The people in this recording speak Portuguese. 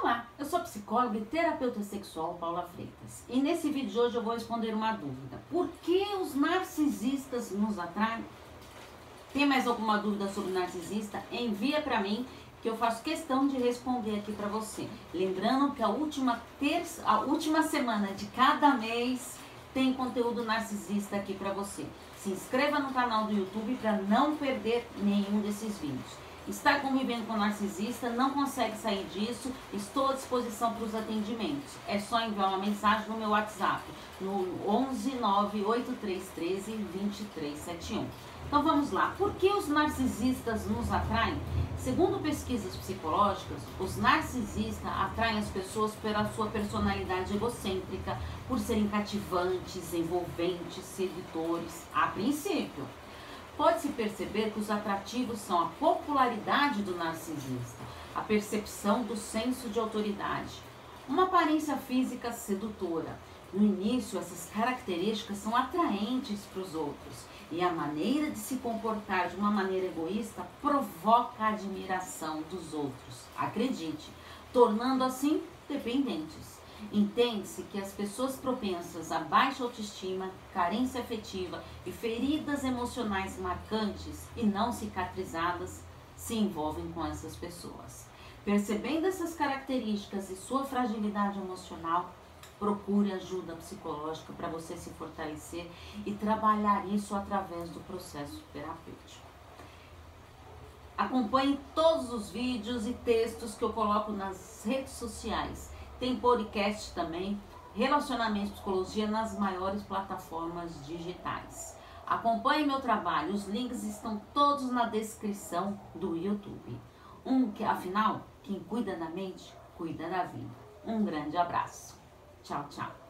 Olá, eu sou psicóloga e terapeuta sexual Paula Freitas. E nesse vídeo de hoje eu vou responder uma dúvida. Por que os narcisistas nos atraem? Tem mais alguma dúvida sobre narcisista? Envia para mim que eu faço questão de responder aqui para você. Lembrando que a última terça, a última semana de cada mês tem conteúdo narcisista aqui para você. Se inscreva no canal do YouTube para não perder nenhum desses vídeos. Está convivendo com narcisista, não consegue sair disso, estou à disposição para os atendimentos. É só enviar uma mensagem no meu WhatsApp, no 11 98313 2371. Então vamos lá. Por que os narcisistas nos atraem? Segundo pesquisas psicológicas, os narcisistas atraem as pessoas pela sua personalidade egocêntrica, por serem cativantes, envolventes, sedutores, a princípio. Pode-se perceber que os atrativos são a popularidade do narcisista, a percepção do senso de autoridade, uma aparência física sedutora. No início, essas características são atraentes para os outros e a maneira de se comportar de uma maneira egoísta provoca a admiração dos outros. Acredite, tornando assim dependentes. Entende-se que as pessoas propensas a baixa autoestima, carência afetiva e feridas emocionais marcantes e não cicatrizadas se envolvem com essas pessoas. Percebendo essas características e sua fragilidade emocional, procure ajuda psicológica para você se fortalecer e trabalhar isso através do processo terapêutico. Acompanhe todos os vídeos e textos que eu coloco nas redes sociais tem podcast também, Relacionamento e Psicologia nas maiores plataformas digitais. Acompanhe meu trabalho, os links estão todos na descrição do YouTube. Um que, afinal, quem cuida da mente, cuida da vida. Um grande abraço. Tchau, tchau.